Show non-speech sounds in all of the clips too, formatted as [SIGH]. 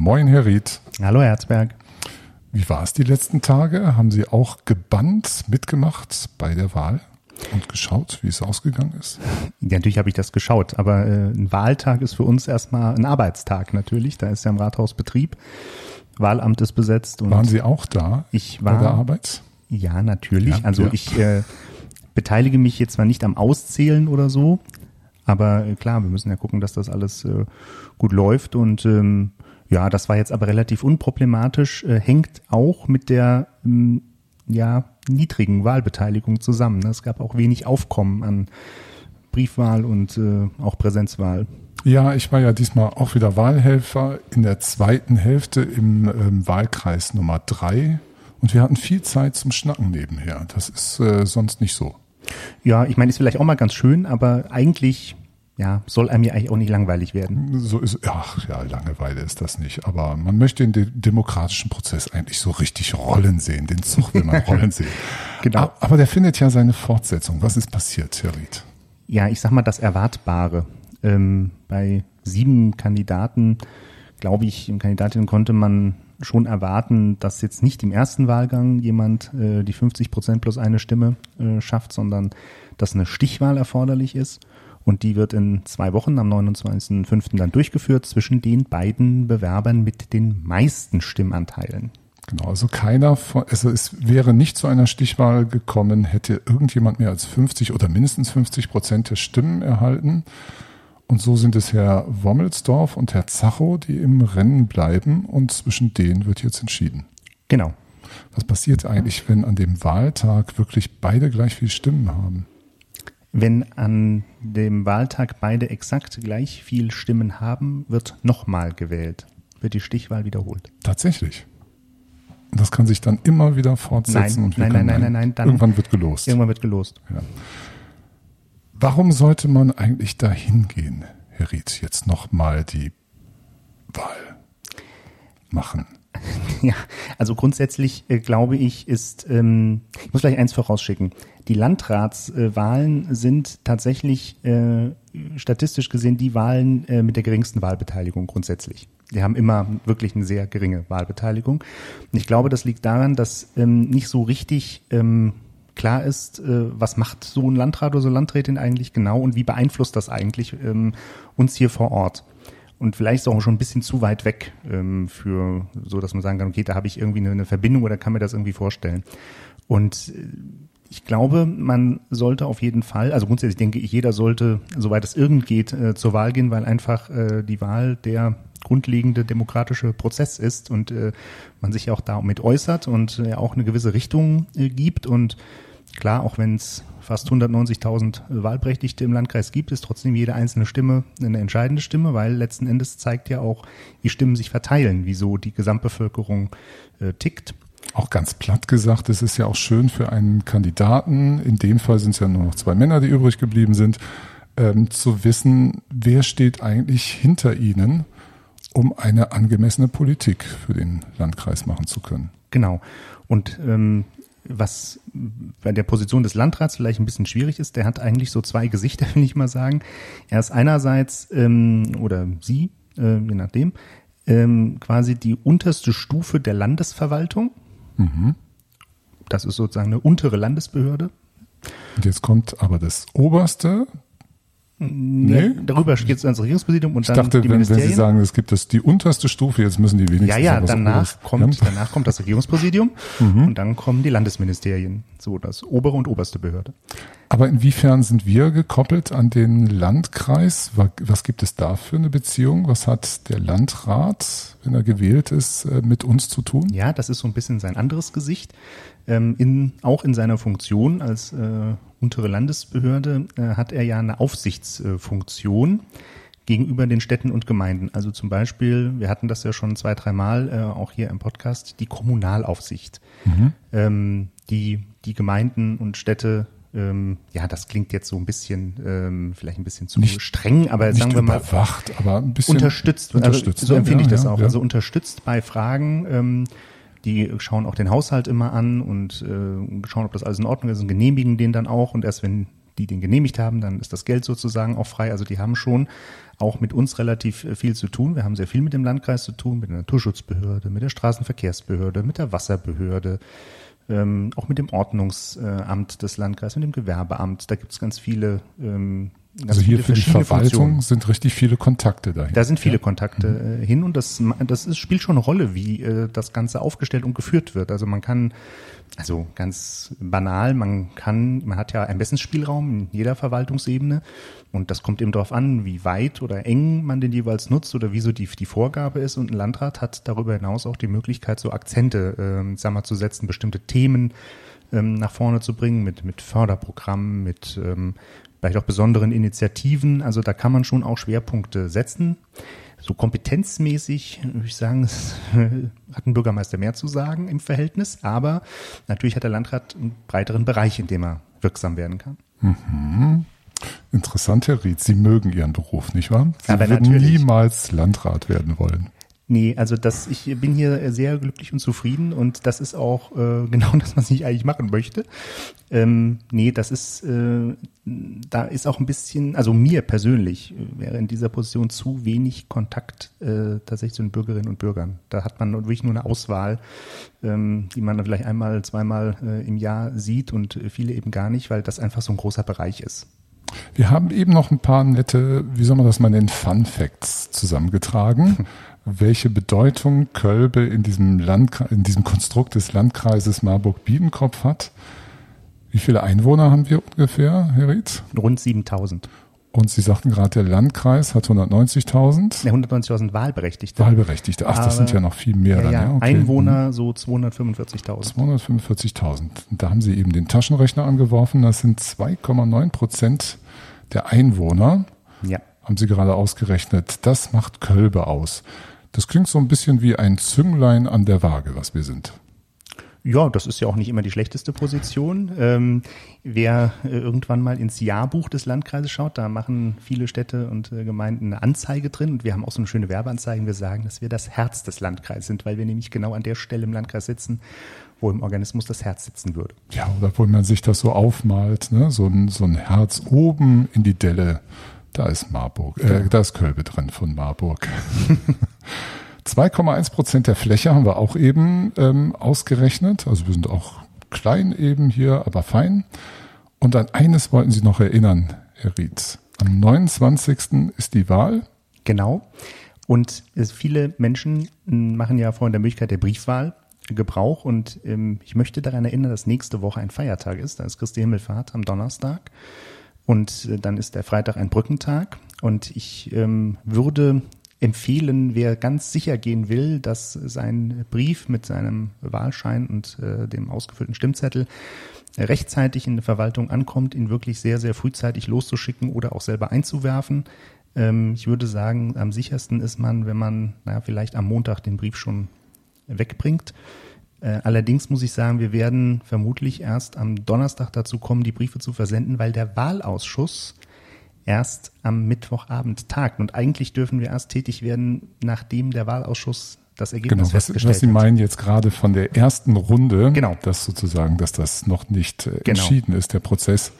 Moin, Herr Ried. Hallo, Herzberg. Wie war es die letzten Tage? Haben Sie auch gebannt mitgemacht bei der Wahl und geschaut, wie es ausgegangen ist? Ja, natürlich habe ich das geschaut, aber äh, ein Wahltag ist für uns erstmal ein Arbeitstag natürlich. Da ist ja im Rathaus Betrieb. Wahlamt ist besetzt. Und Waren Sie auch da ich war, bei der Arbeit? Ja, natürlich. Ja, also ja. ich äh, beteilige mich jetzt zwar nicht am Auszählen oder so, aber äh, klar, wir müssen ja gucken, dass das alles äh, gut läuft und ähm, ja, das war jetzt aber relativ unproblematisch, äh, hängt auch mit der ähm, ja, niedrigen Wahlbeteiligung zusammen. Es gab auch wenig Aufkommen an Briefwahl und äh, auch Präsenzwahl. Ja, ich war ja diesmal auch wieder Wahlhelfer in der zweiten Hälfte im ähm, Wahlkreis Nummer drei und wir hatten viel Zeit zum Schnacken nebenher. Das ist äh, sonst nicht so. Ja, ich meine, ist vielleicht auch mal ganz schön, aber eigentlich ja, soll einem ja eigentlich auch nicht langweilig werden. So ist, ach ja, Langeweile ist das nicht. Aber man möchte den de demokratischen Prozess eigentlich so richtig rollen sehen. Den Zug will man [LAUGHS] rollen sehen. genau. Aber der findet ja seine Fortsetzung. Was ist passiert, Herr Ried? Ja, ich sag mal das Erwartbare. Ähm, bei sieben Kandidaten, glaube ich, Kandidatinnen konnte man schon erwarten, dass jetzt nicht im ersten Wahlgang jemand äh, die 50 Prozent plus eine Stimme äh, schafft, sondern dass eine Stichwahl erforderlich ist. Und die wird in zwei Wochen am 29.05. dann durchgeführt zwischen den beiden Bewerbern mit den meisten Stimmanteilen. Genau, also keiner von, also es wäre nicht zu einer Stichwahl gekommen, hätte irgendjemand mehr als 50 oder mindestens 50 Prozent der Stimmen erhalten. Und so sind es Herr Wommelsdorf und Herr Zacho, die im Rennen bleiben und zwischen denen wird jetzt entschieden. Genau. Was passiert eigentlich, wenn an dem Wahltag wirklich beide gleich viele Stimmen haben? Wenn an dem Wahltag beide exakt gleich viel Stimmen haben, wird nochmal gewählt, wird die Stichwahl wiederholt. Tatsächlich. Das kann sich dann immer wieder fortsetzen. Nein, und nein, nein, nein, nein, nein, dann irgendwann wird gelost. Irgendwann wird gelost. Ja. Warum sollte man eigentlich dahin gehen, Herr Ried, jetzt nochmal die Wahl machen? [LAUGHS] Ja, also grundsätzlich äh, glaube ich, ist, ähm, ich muss gleich eins vorausschicken. Die Landratswahlen äh, sind tatsächlich äh, statistisch gesehen die Wahlen äh, mit der geringsten Wahlbeteiligung grundsätzlich. Die haben immer wirklich eine sehr geringe Wahlbeteiligung. Und ich glaube, das liegt daran, dass ähm, nicht so richtig ähm, klar ist, äh, was macht so ein Landrat oder so Landrätin eigentlich genau und wie beeinflusst das eigentlich ähm, uns hier vor Ort und vielleicht ist auch schon ein bisschen zu weit weg ähm, für so, dass man sagen kann, okay, da habe ich irgendwie eine, eine, Verbindung oder kann mir das irgendwie vorstellen. Und äh, ich glaube, man sollte auf jeden Fall, also grundsätzlich denke ich, jeder sollte, soweit es irgend geht, äh, zur Wahl gehen, weil einfach äh, die Wahl der grundlegende demokratische Prozess ist und äh, man sich auch damit äußert und äh, auch eine gewisse Richtung äh, gibt und Klar, auch wenn es fast 190.000 Wahlberechtigte im Landkreis gibt, ist trotzdem jede einzelne Stimme eine entscheidende Stimme, weil letzten Endes zeigt ja auch, wie Stimmen sich verteilen, wieso die Gesamtbevölkerung äh, tickt. Auch ganz platt gesagt, es ist ja auch schön für einen Kandidaten, in dem Fall sind es ja nur noch zwei Männer, die übrig geblieben sind, ähm, zu wissen, wer steht eigentlich hinter ihnen, um eine angemessene Politik für den Landkreis machen zu können. Genau. Und ähm, was bei der Position des Landrats vielleicht ein bisschen schwierig ist, der hat eigentlich so zwei Gesichter, [LAUGHS] will ich mal sagen. Er ist einerseits, ähm, oder sie, äh, je nachdem, ähm, quasi die unterste Stufe der Landesverwaltung. Mhm. Das ist sozusagen eine untere Landesbehörde. Und jetzt kommt aber das oberste, Nee, darüber geht es ans Regierungspräsidium und ich dann dachte, die wenn, wenn Sie sagen, es gibt das die unterste Stufe, jetzt müssen die wenigstens. Ja, ja, danach kommt, danach kommt das Regierungspräsidium mhm. und dann kommen die Landesministerien, so das obere und oberste Behörde. Aber inwiefern sind wir gekoppelt an den Landkreis? Was gibt es da für eine Beziehung? Was hat der Landrat, wenn er gewählt ist, äh, mit uns zu tun? Ja, das ist so ein bisschen sein anderes Gesicht. Ähm, in, auch in seiner Funktion als äh, untere Landesbehörde äh, hat er ja eine Aufsichtsfunktion gegenüber den Städten und Gemeinden. Also zum Beispiel, wir hatten das ja schon zwei, dreimal äh, auch hier im Podcast, die Kommunalaufsicht, mhm. ähm, die die Gemeinden und Städte ähm, ja, das klingt jetzt so ein bisschen, ähm, vielleicht ein bisschen zu nicht, streng, aber sagen wir mal, überwacht, aber ein bisschen unterstützt. Also unterstützt also, so empfinde ja, ich das ja, auch. Ja. Also unterstützt bei Fragen, ähm, die schauen auch den Haushalt immer an und äh, schauen, ob das alles in Ordnung ist und genehmigen den dann auch. Und erst wenn die den genehmigt haben, dann ist das Geld sozusagen auch frei. Also die haben schon auch mit uns relativ äh, viel zu tun. Wir haben sehr viel mit dem Landkreis zu tun, mit der Naturschutzbehörde, mit der Straßenverkehrsbehörde, mit der Wasserbehörde, ähm, auch mit dem Ordnungsamt des Landkreises, mit dem Gewerbeamt. Da gibt es ganz viele ähm, also hier für die Verwaltung Funktionen. sind richtig viele Kontakte dahin. Da sind viele ja. Kontakte mhm. Äh, hin und das, das ist, spielt schon eine Rolle, wie äh, das Ganze aufgestellt und geführt wird. Also man kann, also ganz banal, man kann, man hat ja Ermessensspielraum in jeder Verwaltungsebene und das kommt eben darauf an, wie weit oder eng man den jeweils nutzt oder wieso die, die Vorgabe ist. Und ein Landrat hat darüber hinaus auch die Möglichkeit, so Akzente äh, sagen wir, zu setzen, bestimmte Themen ähm, nach vorne zu bringen mit, mit Förderprogrammen, mit ähm, vielleicht auch besonderen Initiativen. Also da kann man schon auch Schwerpunkte setzen. So kompetenzmäßig würde ich sagen, [LAUGHS] hat ein Bürgermeister mehr zu sagen im Verhältnis, aber natürlich hat der Landrat einen breiteren Bereich, in dem er wirksam werden kann. Mhm. Interessant, Herr Ried. Sie mögen Ihren Beruf, nicht wahr? Sie aber würden natürlich. niemals Landrat werden wollen. Nee, also das, ich bin hier sehr glücklich und zufrieden und das ist auch äh, [LAUGHS] genau das, was ich eigentlich machen möchte. Ähm, nee, das ist, äh, da ist auch ein bisschen, also mir persönlich äh, wäre in dieser Position zu wenig Kontakt äh, tatsächlich zu den Bürgerinnen und Bürgern. Da hat man wirklich nur eine Auswahl, ähm, die man dann vielleicht einmal, zweimal äh, im Jahr sieht und viele eben gar nicht, weil das einfach so ein großer Bereich ist. Wir haben eben noch ein paar nette, wie soll man das mal nennen, Fun Facts zusammengetragen. welche Bedeutung Kölbe in diesem, Land, in diesem Konstrukt des Landkreises Marburg-Biedenkopf hat. Wie viele Einwohner haben wir ungefähr, Herr Rietz? Rund 7000. Und Sie sagten gerade, der Landkreis hat 190.000. Ja, 190.000 Wahlberechtigte. Wahlberechtigte. Ach, das sind ja noch viel mehr ja, dann. Ja, ja. Okay. Einwohner so 245.000. 245.000. Da haben Sie eben den Taschenrechner angeworfen. Das sind 2,9 Prozent der Einwohner. Ja. Haben Sie gerade ausgerechnet. Das macht Kölbe aus. Das klingt so ein bisschen wie ein Zünglein an der Waage, was wir sind. Ja, das ist ja auch nicht immer die schlechteste Position. Ähm, wer äh, irgendwann mal ins Jahrbuch des Landkreises schaut, da machen viele Städte und äh, Gemeinden eine Anzeige drin und wir haben auch so eine schöne Werbeanzeige. Wir sagen, dass wir das Herz des Landkreises sind, weil wir nämlich genau an der Stelle im Landkreis sitzen, wo im Organismus das Herz sitzen würde. Ja, oder wo man sich das so aufmalt, ne? so, ein, so ein Herz oben in die Delle da ist Marburg, äh, da ist Kölbe drin von Marburg. [LAUGHS] 2,1 Prozent der Fläche haben wir auch eben ähm, ausgerechnet. Also wir sind auch klein eben hier, aber fein. Und an eines wollten Sie noch erinnern, Herr Rietz. Am 29. ist die Wahl. Genau. Und viele Menschen machen ja von der Möglichkeit der Briefwahl Gebrauch. Und ähm, ich möchte daran erinnern, dass nächste Woche ein Feiertag ist. Da ist Christi Himmelfahrt am Donnerstag. Und äh, dann ist der Freitag ein Brückentag. Und ich ähm, würde empfehlen, wer ganz sicher gehen will, dass sein Brief mit seinem Wahlschein und äh, dem ausgefüllten Stimmzettel rechtzeitig in der Verwaltung ankommt, ihn wirklich sehr, sehr frühzeitig loszuschicken oder auch selber einzuwerfen. Ähm, ich würde sagen, am sichersten ist man, wenn man naja, vielleicht am Montag den Brief schon wegbringt. Äh, allerdings muss ich sagen, wir werden vermutlich erst am Donnerstag dazu kommen, die Briefe zu versenden, weil der Wahlausschuss erst am Mittwochabend tagt. Und eigentlich dürfen wir erst tätig werden, nachdem der Wahlausschuss das Ergebnis genau, was, was Sie meinen jetzt gerade von der ersten Runde, genau. dass sozusagen, dass das noch nicht äh, genau. entschieden ist, der Prozess.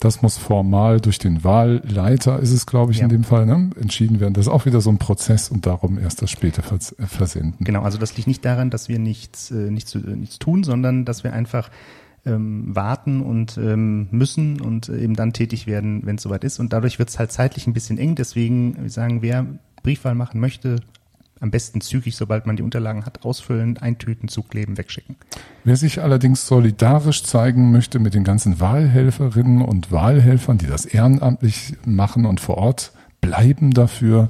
Das muss formal durch den Wahlleiter, ist es glaube ich ja. in dem Fall, ne, entschieden werden. Das ist auch wieder so ein Prozess und darum erst das später äh, versenden. Genau, also das liegt nicht daran, dass wir nichts, äh, nichts, äh, nichts tun, sondern dass wir einfach ähm, warten und ähm, müssen und eben dann tätig werden, wenn es soweit ist. Und dadurch wird es halt zeitlich ein bisschen eng. Deswegen sagen, wer Briefwahl machen möchte, am besten zügig, sobald man die Unterlagen hat, ausfüllen, eintüten, zukleben, wegschicken. Wer sich allerdings solidarisch zeigen möchte mit den ganzen Wahlhelferinnen und Wahlhelfern, die das ehrenamtlich machen und vor Ort bleiben dafür,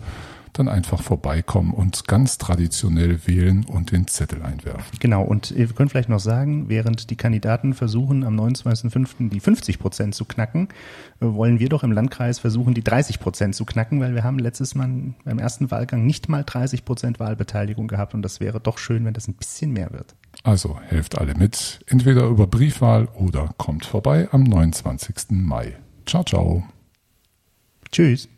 dann einfach vorbeikommen und ganz traditionell wählen und den Zettel einwerfen. Genau, und wir können vielleicht noch sagen, während die Kandidaten versuchen, am 29.05. die 50 Prozent zu knacken, äh, wollen wir doch im Landkreis versuchen, die 30 Prozent zu knacken, weil wir haben letztes Mal beim ersten Wahlgang nicht mal 30 Prozent Wahlbeteiligung gehabt und das wäre doch schön, wenn das ein bisschen mehr wird. Also helft alle mit, entweder über Briefwahl oder kommt vorbei am 29. Mai. Ciao, ciao. Tschüss.